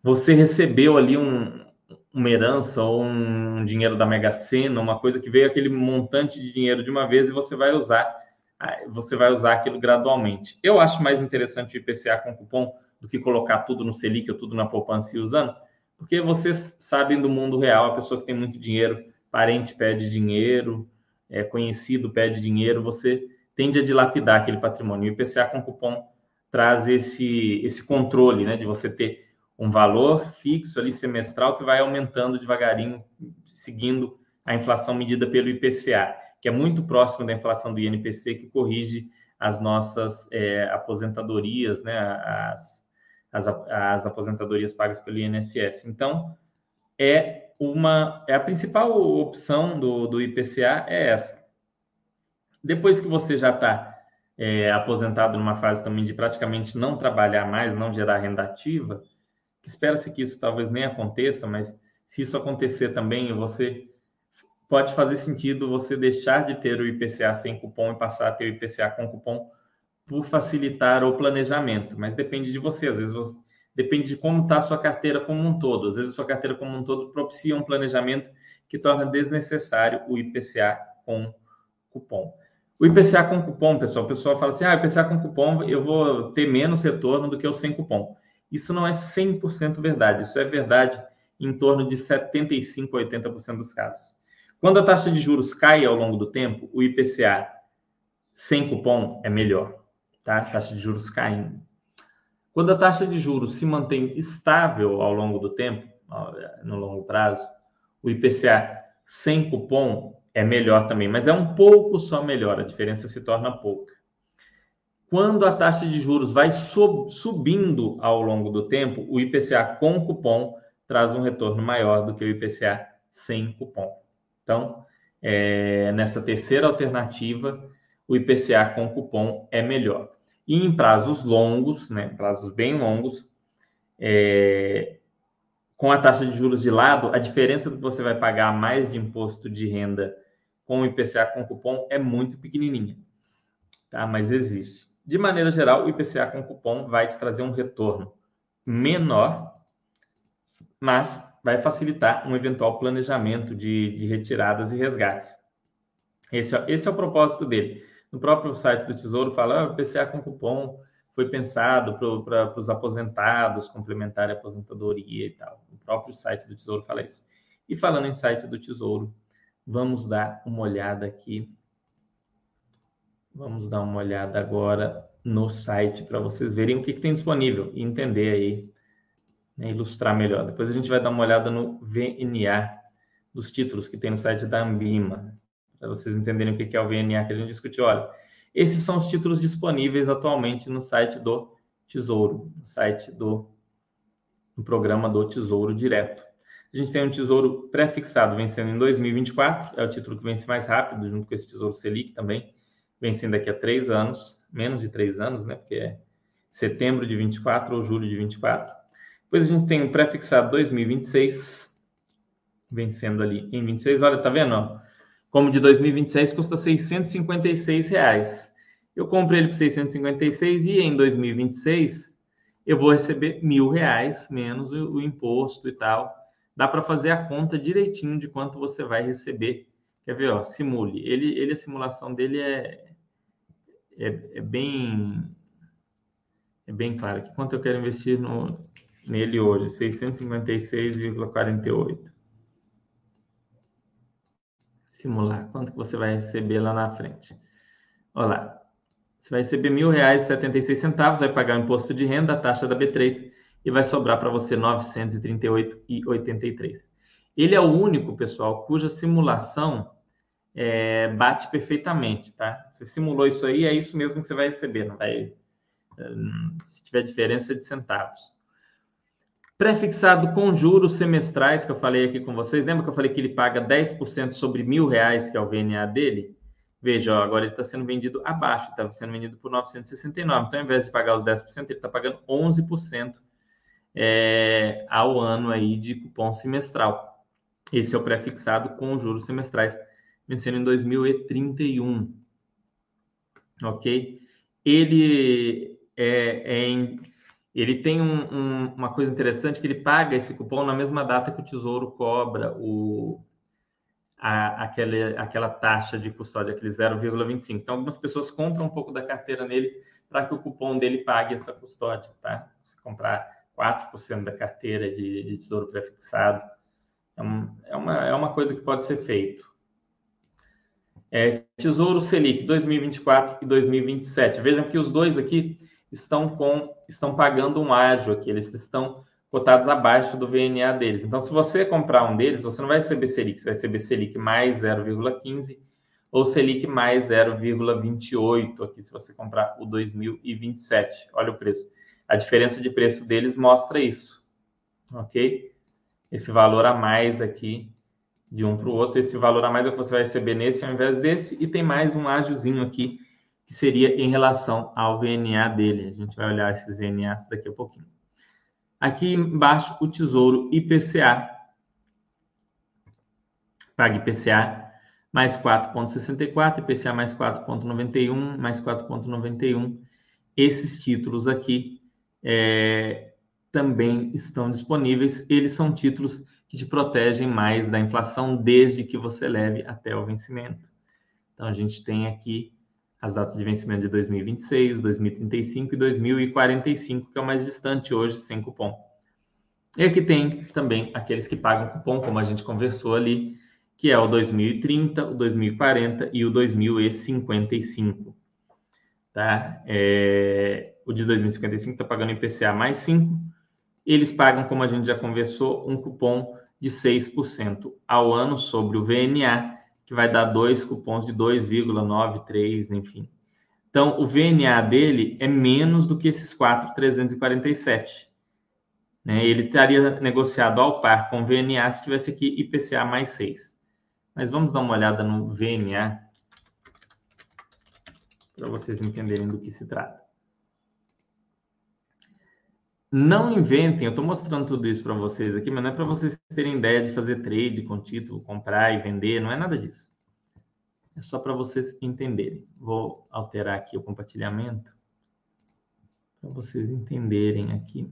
Você recebeu ali um, uma herança ou um dinheiro da Mega Sena, uma coisa que veio aquele montante de dinheiro de uma vez e você vai usar, você vai usar aquilo gradualmente. Eu acho mais interessante o IPCA com cupom do que colocar tudo no Selic ou tudo na poupança e usando, porque vocês sabem do mundo real, a pessoa que tem muito dinheiro, parente pede dinheiro, é, conhecido pede dinheiro, você tende a dilapidar aquele patrimônio. E o IPCA com cupom traz esse, esse controle, né, de você ter um valor fixo ali semestral que vai aumentando devagarinho, seguindo a inflação medida pelo IPCA, que é muito próximo da inflação do INPC, que corrige as nossas é, aposentadorias, né, as, as, as aposentadorias pagas pelo INSS. Então, é uma é a principal opção do, do IPCA é essa. Depois que você já está é, aposentado numa fase também de praticamente não trabalhar mais, não gerar renda ativa, espera-se que isso talvez nem aconteça, mas se isso acontecer também, você pode fazer sentido você deixar de ter o IPCA sem cupom e passar a ter o IPCA com cupom por facilitar o planejamento, mas depende de você. Às vezes você, depende de como está a sua carteira como um todo. Às vezes a sua carteira como um todo propicia um planejamento que torna desnecessário o IPCA com cupom. O IPCA com cupom, pessoal, o pessoal fala assim, ah, IPCA com cupom eu vou ter menos retorno do que o sem cupom. Isso não é 100% verdade, isso é verdade em torno de 75% a 80% dos casos. Quando a taxa de juros cai ao longo do tempo, o IPCA sem cupom é melhor, tá? A taxa de juros caindo. Quando a taxa de juros se mantém estável ao longo do tempo, no longo prazo, o IPCA sem cupom é melhor também, mas é um pouco só melhor, a diferença se torna pouca. Quando a taxa de juros vai subindo ao longo do tempo, o IPCA com cupom traz um retorno maior do que o IPCA sem cupom. Então, é, nessa terceira alternativa, o IPCA com cupom é melhor. E em prazos longos, né, prazos bem longos, é, com a taxa de juros de lado, a diferença do que você vai pagar mais de imposto de renda com o IPCA com cupom é muito pequenininha, tá? Mas existe. De maneira geral, o IPCA com cupom vai te trazer um retorno menor, mas vai facilitar um eventual planejamento de, de retiradas e resgates. Esse, é, esse é o propósito dele No próprio site do Tesouro fala, ah, PCA com cupom foi pensado para os aposentados, complementar a aposentadoria e tal. O próprio site do Tesouro fala isso. E falando em site do Tesouro, vamos dar uma olhada aqui. Vamos dar uma olhada agora no site para vocês verem o que, que, tem disponível e entender aí, né, ilustrar melhor. Depois a gente vai dar uma olhada no VNA dos títulos que tem no site da Ambima, para vocês entenderem o que, é o VNA que a gente discutiu. Olha, esses são os títulos disponíveis atualmente no site do Tesouro, no site do no programa do Tesouro Direto. A gente tem um Tesouro pré-fixado vencendo em 2024, é o título que vence mais rápido, junto com esse Tesouro Selic também, vencendo daqui a três anos, menos de três anos, né? Porque é setembro de 24 ou julho de 24. Depois a gente tem o pré-fixado 2026, vencendo ali em 26. Olha, tá vendo? Ó? Como de 2026 custa 656 reais. Eu comprei ele por 656 e em 2026 eu vou receber mil reais menos o, o imposto e tal. Dá para fazer a conta direitinho de quanto você vai receber. Quer ver? Ó, simule. Ele, ele a simulação dele é, é, é bem é bem claro quanto eu quero investir no, nele hoje, 656,48 simular quanto que você vai receber lá na frente. Olha lá, você vai receber R$ 1.076, vai pagar o imposto de renda, a taxa da B3 e vai sobrar para você R$ 938,83. Ele é o único, pessoal, cuja simulação é, bate perfeitamente, tá? Você simulou isso aí, é isso mesmo que você vai receber, não vai... Hum, se tiver diferença de centavos. Prefixado com juros semestrais, que eu falei aqui com vocês. Lembra que eu falei que ele paga 10% sobre mil reais, que é o VNA dele? Veja, ó, agora ele está sendo vendido abaixo, está sendo vendido por 969. Então, ao invés de pagar os 10%, ele está pagando 11% é, ao ano aí de cupom semestral. Esse é o prefixado com juros semestrais, vencendo em 2031. Ok? Ele é, é em ele tem um, um, uma coisa interessante que ele paga esse cupom na mesma data que o Tesouro cobra o, a, aquela, aquela taxa de custódia, aquele 0,25. Então, algumas pessoas compram um pouco da carteira nele para que o cupom dele pague essa custódia, tá? Se comprar 4% da carteira de, de Tesouro prefixado, é, um, é, uma, é uma coisa que pode ser feito. É, Tesouro Selic 2024 e 2027. Vejam que os dois aqui estão com estão pagando um ágio aqui, eles estão cotados abaixo do VNA deles. Então, se você comprar um deles, você não vai receber Selic, você vai receber Selic mais 0,15 ou Selic mais 0,28 aqui se você comprar o 2027. Olha o preço. A diferença de preço deles mostra isso, ok? Esse valor a mais aqui de um para o outro, esse valor a mais é o que você vai receber nesse ao invés desse, e tem mais um ágiozinho aqui que seria em relação ao VNA dele. A gente vai olhar esses VNAs daqui a pouquinho. Aqui embaixo, o Tesouro IPCA. Paga IPCA mais 4,64, IPCA mais 4,91, mais 4,91. Esses títulos aqui é, também estão disponíveis. Eles são títulos que te protegem mais da inflação desde que você leve até o vencimento. Então, a gente tem aqui as datas de vencimento de 2026, 2035 e 2045, que é o mais distante hoje, sem cupom. E aqui tem também aqueles que pagam cupom, como a gente conversou ali, que é o 2030, o 2040 e o 2055. Tá? É... O de 2055 está pagando IPCA mais 5. Eles pagam, como a gente já conversou, um cupom de 6% ao ano sobre o VNA que vai dar dois cupons de 2,93, enfim. Então, o VNA dele é menos do que esses 4,347. Né? Ele estaria negociado ao par com VNA se tivesse aqui IPCA mais 6. Mas vamos dar uma olhada no VNA para vocês entenderem do que se trata. Não inventem, eu estou mostrando tudo isso para vocês aqui, mas não é para vocês terem ideia de fazer trade com título, comprar e vender, não é nada disso. É só para vocês entenderem. Vou alterar aqui o compartilhamento para vocês entenderem aqui.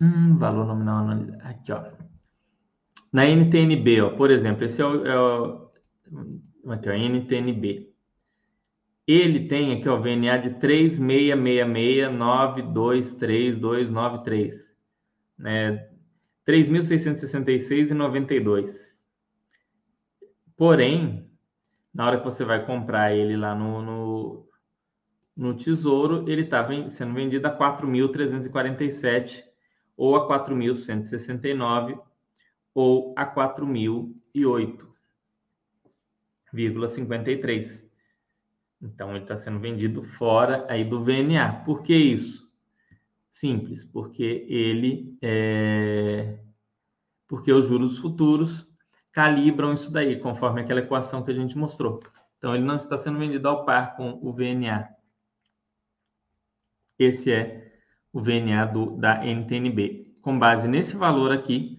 Hum, valor nominal aqui, ó. Na NTNB, ó, por exemplo, esse é o, é o aqui, ó, NTNB. Ele tem aqui, ó, VNA de 3666923293, né? 3.666,92. Porém, na hora que você vai comprar ele lá no, no, no Tesouro, ele está sendo vendido a 4.347 ou a 4.169 ou a 4.008,53. Então, ele está sendo vendido fora aí do VNA. Por que isso? Simples, porque ele é... porque os juros futuros calibram isso daí, conforme aquela equação que a gente mostrou. Então, ele não está sendo vendido ao par com o VNA. Esse é o VNA do, da NTNB. Com base nesse valor aqui,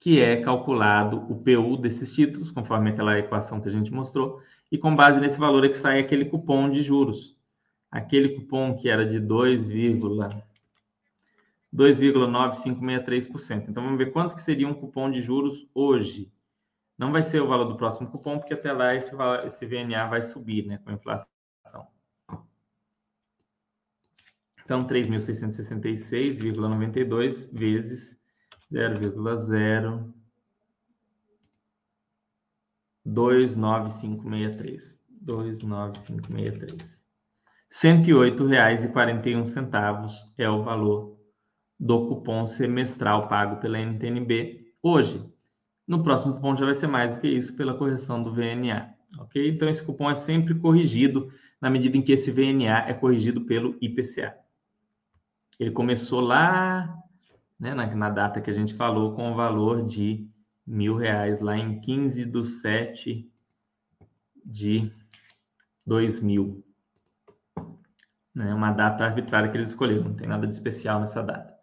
que é calculado o PU desses títulos, conforme aquela equação que a gente mostrou, e com base nesse valor é que sai aquele cupom de juros. Aquele cupom que era de 2,9563%. Então vamos ver quanto que seria um cupom de juros hoje. Não vai ser o valor do próximo cupom, porque até lá esse, esse VNA vai subir né, com a inflação. Então, 3.666,92 vezes 0,0 29563. 29563. R$ reais e centavos é o valor do cupom semestral pago pela NTNB hoje. No próximo cupom já vai ser mais do que isso pela correção do VNA, ok? Então esse cupom é sempre corrigido na medida em que esse VNA é corrigido pelo IPCA. Ele começou lá, né, na, na data que a gente falou, com o valor de mil reais lá em 15 de 7 de 2000. Né? Uma data arbitrária que eles escolheram, não tem nada de especial nessa data.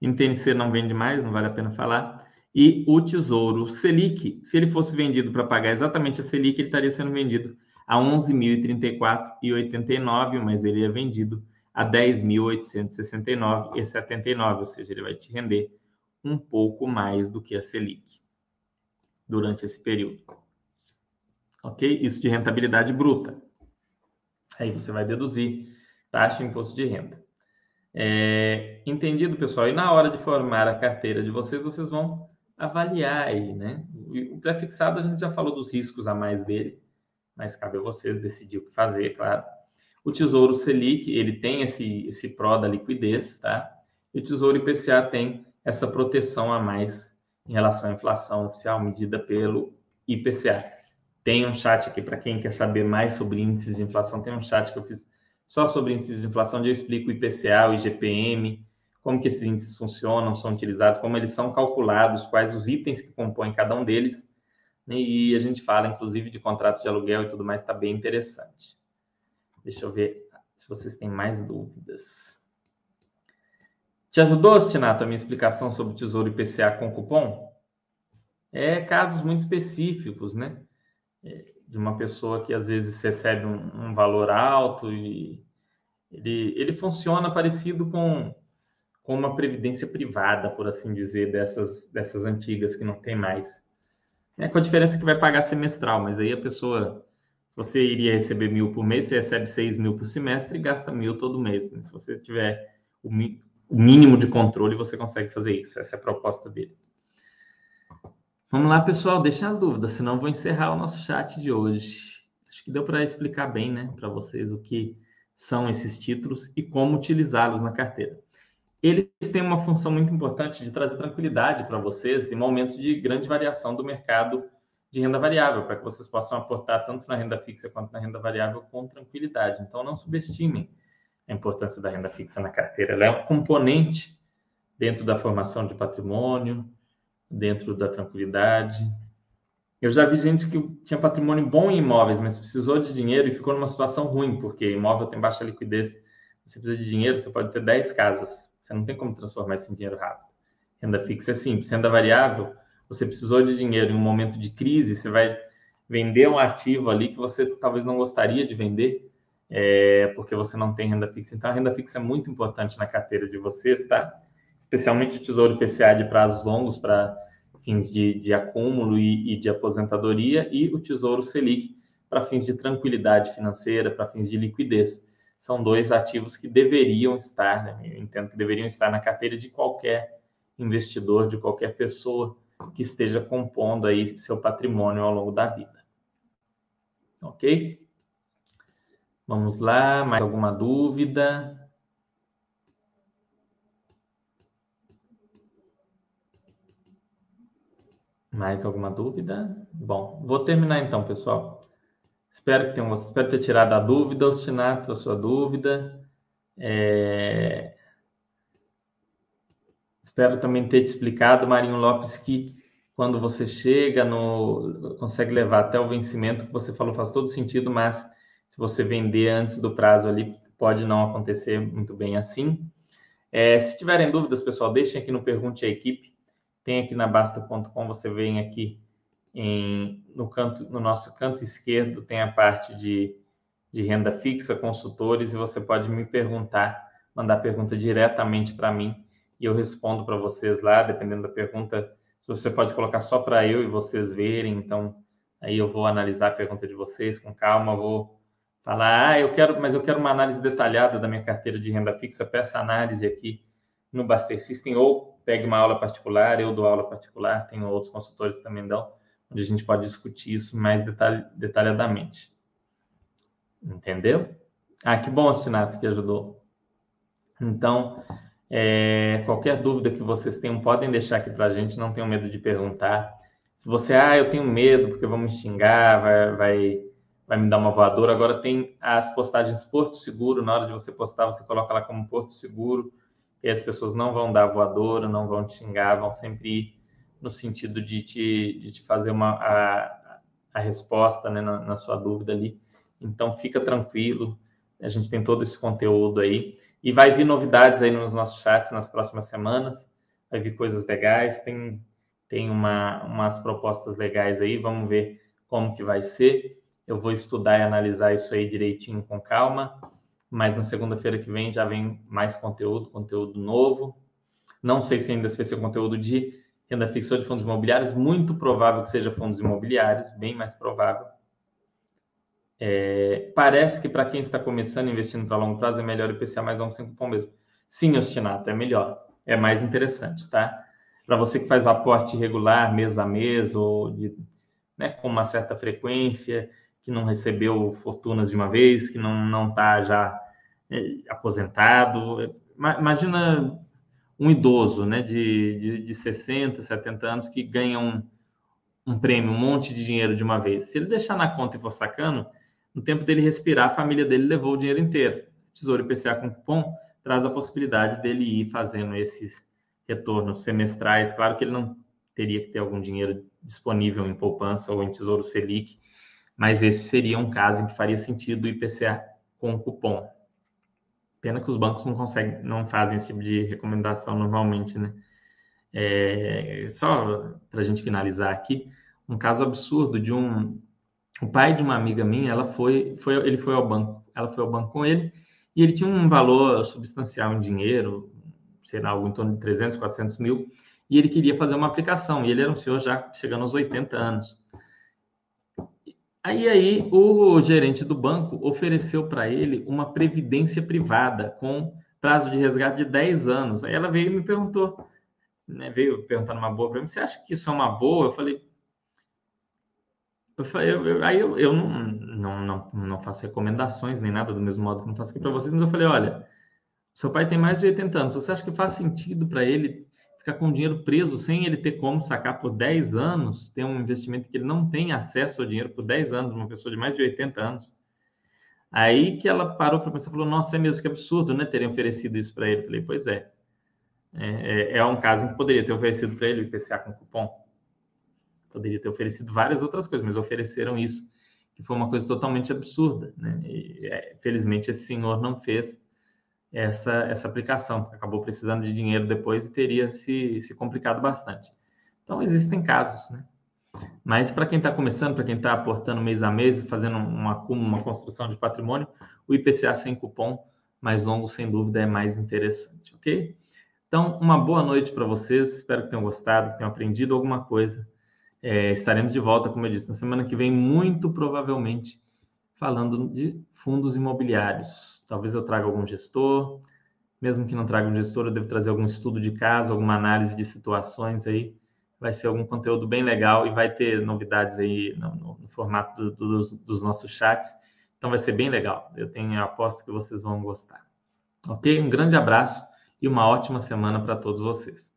NTNC não vende mais, não vale a pena falar. E o Tesouro Selic, se ele fosse vendido para pagar exatamente a Selic, ele estaria sendo vendido a 11.034,89, mas ele é vendido a 10.869,79, ou seja, ele vai te render um pouco mais do que a Selic durante esse período. Ok? Isso de rentabilidade bruta. Aí você vai deduzir taxa de imposto de renda. É, entendido, pessoal? E na hora de formar a carteira de vocês, vocês vão avaliar aí, né? O pré-fixado a gente já falou dos riscos a mais dele, mas cabe a vocês decidir o que fazer, claro. O Tesouro Selic, ele tem esse, esse pró da liquidez, tá? E o Tesouro IPCA tem essa proteção a mais em relação à inflação oficial medida pelo IPCA. Tem um chat aqui para quem quer saber mais sobre índices de inflação, tem um chat que eu fiz só sobre índices de inflação, onde eu explico o IPCA, o IGPM, como que esses índices funcionam, são utilizados, como eles são calculados, quais os itens que compõem cada um deles. Né? E a gente fala, inclusive, de contratos de aluguel e tudo mais, está bem interessante. Deixa eu ver se vocês têm mais dúvidas. Te ajudou, Stinato, a minha explicação sobre Tesouro IPCA com cupom? É casos muito específicos, né? É, de uma pessoa que às vezes recebe um, um valor alto e ele, ele funciona parecido com, com uma previdência privada, por assim dizer, dessas, dessas antigas que não tem mais. É com a diferença que vai pagar semestral, mas aí a pessoa, se você iria receber mil por mês, você recebe seis mil por semestre e gasta mil todo mês. Né? Se você tiver o, o mínimo de controle, você consegue fazer isso. Essa é a proposta dele. Vamos lá, pessoal, deixem as dúvidas, senão vou encerrar o nosso chat de hoje. Acho que deu para explicar bem, né, para vocês o que são esses títulos e como utilizá-los na carteira. Eles têm uma função muito importante de trazer tranquilidade para vocês em momentos de grande variação do mercado de renda variável, para que vocês possam aportar tanto na renda fixa quanto na renda variável com tranquilidade. Então, não subestimem a importância da renda fixa na carteira. Ela é um componente dentro da formação de patrimônio, dentro da tranquilidade. Eu já vi gente que tinha patrimônio bom em imóveis, mas precisou de dinheiro e ficou numa situação ruim, porque imóvel tem baixa liquidez. Você precisa de dinheiro, você pode ter 10 casas. Você não tem como transformar isso em dinheiro rápido. Renda fixa é simples. Renda variável, você precisou de dinheiro em um momento de crise, você vai vender um ativo ali que você talvez não gostaria de vender é, porque você não tem renda fixa. Então, a renda fixa é muito importante na carteira de vocês, tá? Especialmente o Tesouro IPCA de prazos longos para fins de, de acúmulo e, e, de aposentadoria e o Tesouro Selic para fins de tranquilidade financeira, para fins de liquidez. São dois ativos que deveriam estar, né? eu entendo que deveriam estar na carteira de qualquer investidor, de qualquer pessoa que esteja compondo aí seu patrimônio ao longo da vida. Ok? Vamos lá, mais alguma dúvida? Mais alguma dúvida? Bom, vou terminar então, pessoal. Espero que tenham, espero ter tirado a dúvida, Ostinato, a sua dúvida. É... Espero também ter te explicado, Marinho Lopes, que quando você chega no. consegue levar até o vencimento, que você falou faz todo sentido, mas se você vender antes do prazo ali, pode não acontecer muito bem assim. É, se tiverem dúvidas, pessoal, deixem aqui no Pergunte à Equipe tem aqui na Basta.com, você vem aqui em, no, canto, no nosso canto esquerdo, tem a parte de, de renda fixa, consultores, e você pode me perguntar, mandar pergunta diretamente para mim, e eu respondo para vocês lá, dependendo da pergunta, você pode colocar só para eu e vocês verem, então aí eu vou analisar a pergunta de vocês com calma, vou falar, ah, eu quero, mas eu quero uma análise detalhada da minha carteira de renda fixa, peça análise aqui no Baster System ou pegue uma aula particular, eu dou aula particular, tenho outros consultores que também dão, onde a gente pode discutir isso mais detalh detalhadamente. Entendeu? Ah, que bom, Astinato, que ajudou. Então, é, qualquer dúvida que vocês tenham, podem deixar aqui para a gente, não tenham medo de perguntar. Se você, ah, eu tenho medo porque vão me xingar, vai, vai, vai me dar uma voadora. Agora tem as postagens Porto Seguro, na hora de você postar, você coloca lá como Porto Seguro e as pessoas não vão dar voadora, não vão te xingar, vão sempre ir no sentido de te, de te fazer uma, a, a resposta né, na, na sua dúvida ali. Então, fica tranquilo, a gente tem todo esse conteúdo aí. E vai vir novidades aí nos nossos chats nas próximas semanas, vai vir coisas legais, tem, tem uma, umas propostas legais aí, vamos ver como que vai ser. Eu vou estudar e analisar isso aí direitinho com calma mas na segunda-feira que vem já vem mais conteúdo, conteúdo novo. Não sei se ainda vai ser conteúdo de renda fixa ou de fundos imobiliários, muito provável que seja fundos imobiliários, bem mais provável. É, parece que para quem está começando investindo para longo prazo é melhor o IPCA mais longo sem cupom mesmo. Sim, Ostinato, é melhor, é mais interessante, tá? Para você que faz o aporte regular, mês a mês, ou de, né, com uma certa frequência, que não recebeu fortunas de uma vez, que não está já é, aposentado. Imagina um idoso né, de, de, de 60, 70 anos que ganha um, um prêmio, um monte de dinheiro de uma vez. Se ele deixar na conta e for sacando, no tempo dele respirar, a família dele levou o dinheiro inteiro. Tesouro IPCA com cupom traz a possibilidade dele ir fazendo esses retornos semestrais. Claro que ele não teria que ter algum dinheiro disponível em poupança ou em Tesouro Selic, mas esse seria um caso em que faria sentido o IPCA com cupom. Pena que os bancos não conseguem, não fazem esse tipo de recomendação normalmente, né? É, só para a gente finalizar aqui, um caso absurdo de um o pai de uma amiga minha, ela foi, foi, ele foi ao banco, ela foi ao banco com ele e ele tinha um valor substancial em dinheiro, sei lá, algo em torno de 300, 400 mil, e ele queria fazer uma aplicação, e ele era um senhor já chegando aos 80 anos. Aí, aí o gerente do banco ofereceu para ele uma previdência privada com prazo de resgate de 10 anos. Aí ela veio e me perguntou, né, veio perguntar numa boa para mim, você acha que isso é uma boa? Eu falei, eu eu, eu, aí eu, eu não, não, não, não faço recomendações nem nada do mesmo modo que não faço aqui para vocês, mas eu falei, olha, seu pai tem mais de 80 anos, você acha que faz sentido para ele ficar com o dinheiro preso sem ele ter como sacar por 10 anos, ter um investimento que ele não tem acesso ao dinheiro por 10 anos, uma pessoa de mais de 80 anos. Aí que ela parou para pensar, falou, nossa, é mesmo que absurdo, né, terem oferecido isso para ele. falei, pois é. é. É, é um caso em que poderia ter oferecido para ele o IPCA com cupom. Poderia ter oferecido várias outras coisas, mas ofereceram isso, que foi uma coisa totalmente absurda, né? E, é, felizmente esse senhor não fez, essa, essa aplicação, porque acabou precisando de dinheiro depois e teria se, se complicado bastante. Então, existem casos, né? Mas para quem está começando, para quem está aportando mês a mês, fazendo uma, uma construção de patrimônio, o IPCA sem cupom mais longo, sem dúvida, é mais interessante, ok? Então, uma boa noite para vocês. Espero que tenham gostado, que tenham aprendido alguma coisa. É, estaremos de volta, como eu disse, na semana que vem, muito provavelmente falando de fundos imobiliários. Talvez eu traga algum gestor, mesmo que não traga um gestor, eu devo trazer algum estudo de caso, alguma análise de situações aí. Vai ser algum conteúdo bem legal e vai ter novidades aí no, no, no formato do, do, dos, dos nossos chats. Então vai ser bem legal. Eu tenho a aposta que vocês vão gostar. Ok? Um grande abraço e uma ótima semana para todos vocês.